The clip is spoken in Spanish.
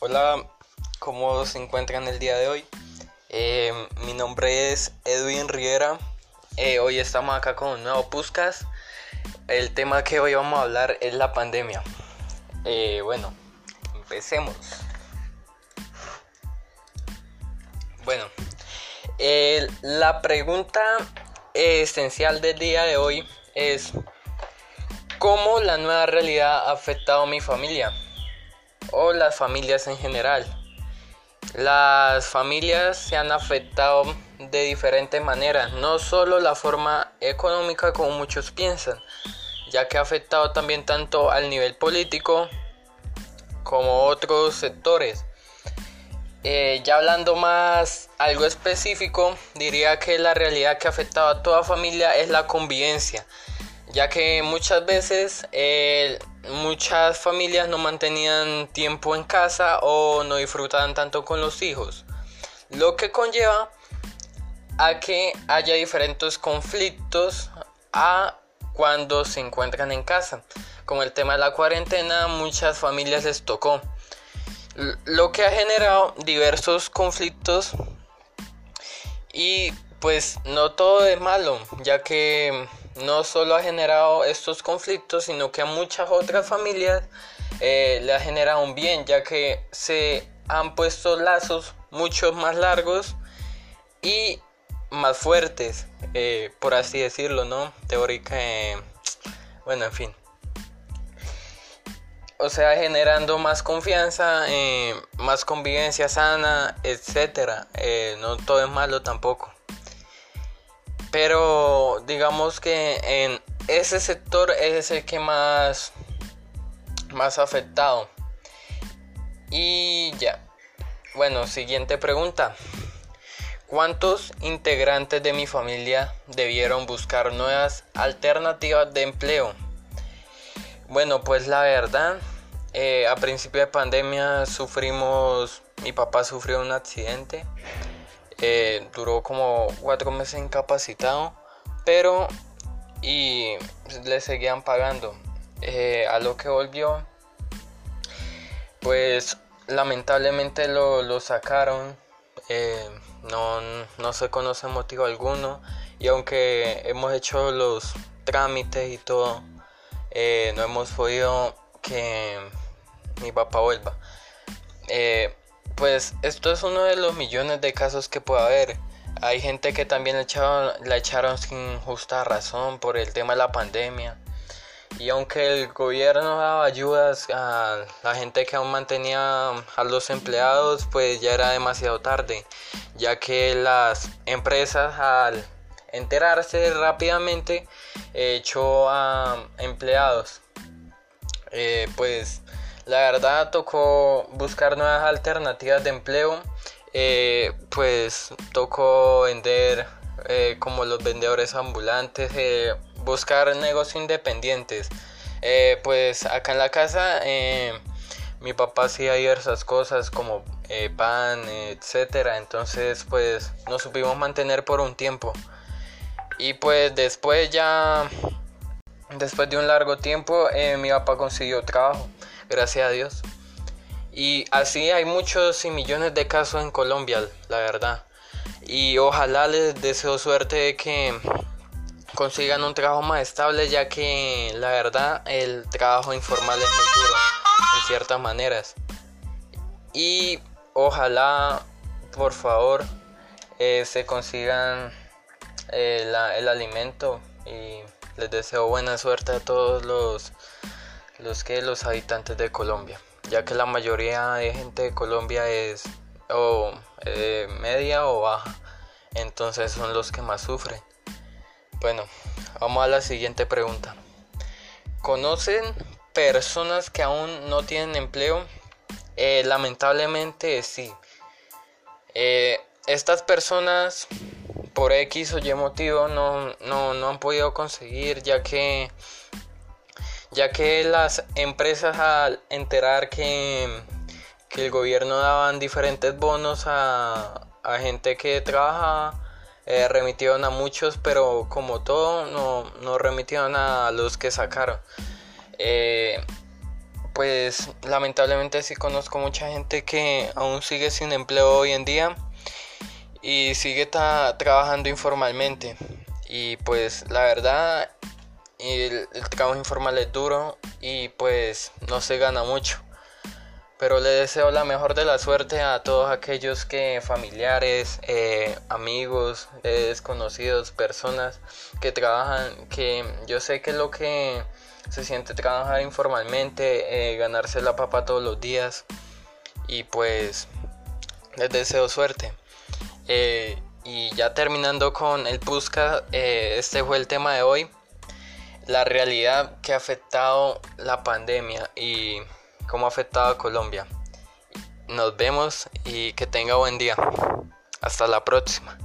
Hola, ¿cómo se encuentran el día de hoy? Eh, mi nombre es Edwin Riera. Eh, hoy estamos acá con un nuevo Puscas. El tema que hoy vamos a hablar es la pandemia. Eh, bueno, empecemos. Bueno, la pregunta esencial del día de hoy es ¿cómo la nueva realidad ha afectado a mi familia? O las familias en general. Las familias se han afectado de diferentes maneras, no solo la forma económica como muchos piensan, ya que ha afectado también tanto al nivel político como otros sectores. Eh, ya hablando más algo específico, diría que la realidad que ha afectado a toda familia es la convivencia, ya que muchas veces eh, muchas familias no mantenían tiempo en casa o no disfrutaban tanto con los hijos, lo que conlleva a que haya diferentes conflictos a cuando se encuentran en casa. Con el tema de la cuarentena, muchas familias les tocó, lo que ha generado diversos conflictos y pues no todo es malo, ya que no solo ha generado estos conflictos, sino que a muchas otras familias eh, le ha generado un bien, ya que se han puesto lazos mucho más largos y más fuertes, eh, por así decirlo, ¿no? Teórica, eh, bueno, en fin. O sea, generando más confianza, más convivencia sana, etc. no todo es malo tampoco. Pero digamos que en ese sector es el que más, más afectado. Y ya. Bueno, siguiente pregunta. ¿Cuántos integrantes de mi familia debieron buscar nuevas alternativas de empleo? Bueno, pues la verdad, eh, a principio de pandemia sufrimos, mi papá sufrió un accidente eh, duró como cuatro meses incapacitado, pero y le seguían pagando. Eh, a lo que volvió, pues lamentablemente lo, sacaron. Eh, no, no se conoce motivo alguno. Y aunque hemos hecho los trámites y todo, no hemos podido que mi papá vuelva pues esto es uno de los millones de casos que puede haber. Hay gente que también la echaron, sin justa razón por el tema de la pandemia. Y aunque el gobierno daba ayudas a la gente que aún mantenía a los empleados, pues ya era demasiado tarde, ya que las empresas al enterarse rápidamente echó a empleados. Eh, pues la verdad tocó buscar nuevas alternativas de empleo. Eh, pues tocó vender eh, como los vendedores ambulantes, eh, buscar negocios independientes. pues acá en la casa mi papá hacía diversas cosas como pan, etcétera. Entonces pues nos supimos mantener por un tiempo. Y pues después ya, después de un largo tiempo, mi papá consiguió trabajo gracias a Dios. Y así hay muchos y millones de casos en Colombia, la verdad. Y ojalá les deseo suerte de que consigan un trabajo más estable, ya que la verdad el trabajo informal es muy duro en ciertas maneras. Y ojalá, por favor, eh, se consigan eh, el alimento y les deseo buena suerte a todos los los que los habitantes de Colombia, ya que la mayoría de gente de Colombia es o eh, media o baja, entonces son los que más sufren. Bueno, vamos a la siguiente pregunta. ¿Conocen personas que aún no tienen empleo? Eh, lamentablemente sí. Eh, estas personas por X o Y motivo no, no, no han podido conseguir ya que ya que las empresas al enterar que, el gobierno daban diferentes bonos a, gente que trabajaba, eh, remitieron a muchos, pero como todo, no, no remitieron a los que sacaron. Eh, pues lamentablemente sí conozco mucha gente que aún sigue sin empleo hoy en día y sigue trabajando informalmente. Y pues la verdad el, trabajo informal es duro y pues no se gana mucho. Pero le deseo la mejor de la suerte a todos aquellos que familiares, eh, amigos, desconocidos, personas que trabajan, que yo sé que lo que se siente trabajar informalmente, eh, ganarse la papa todos los días y pues les deseo suerte. Eh, y ya terminando con el Pusca, este fue el tema de hoy, la realidad que ha afectado la pandemia y cómo ha afectado a Colombia. Nos vemos y que tenga buen día. Hasta la próxima.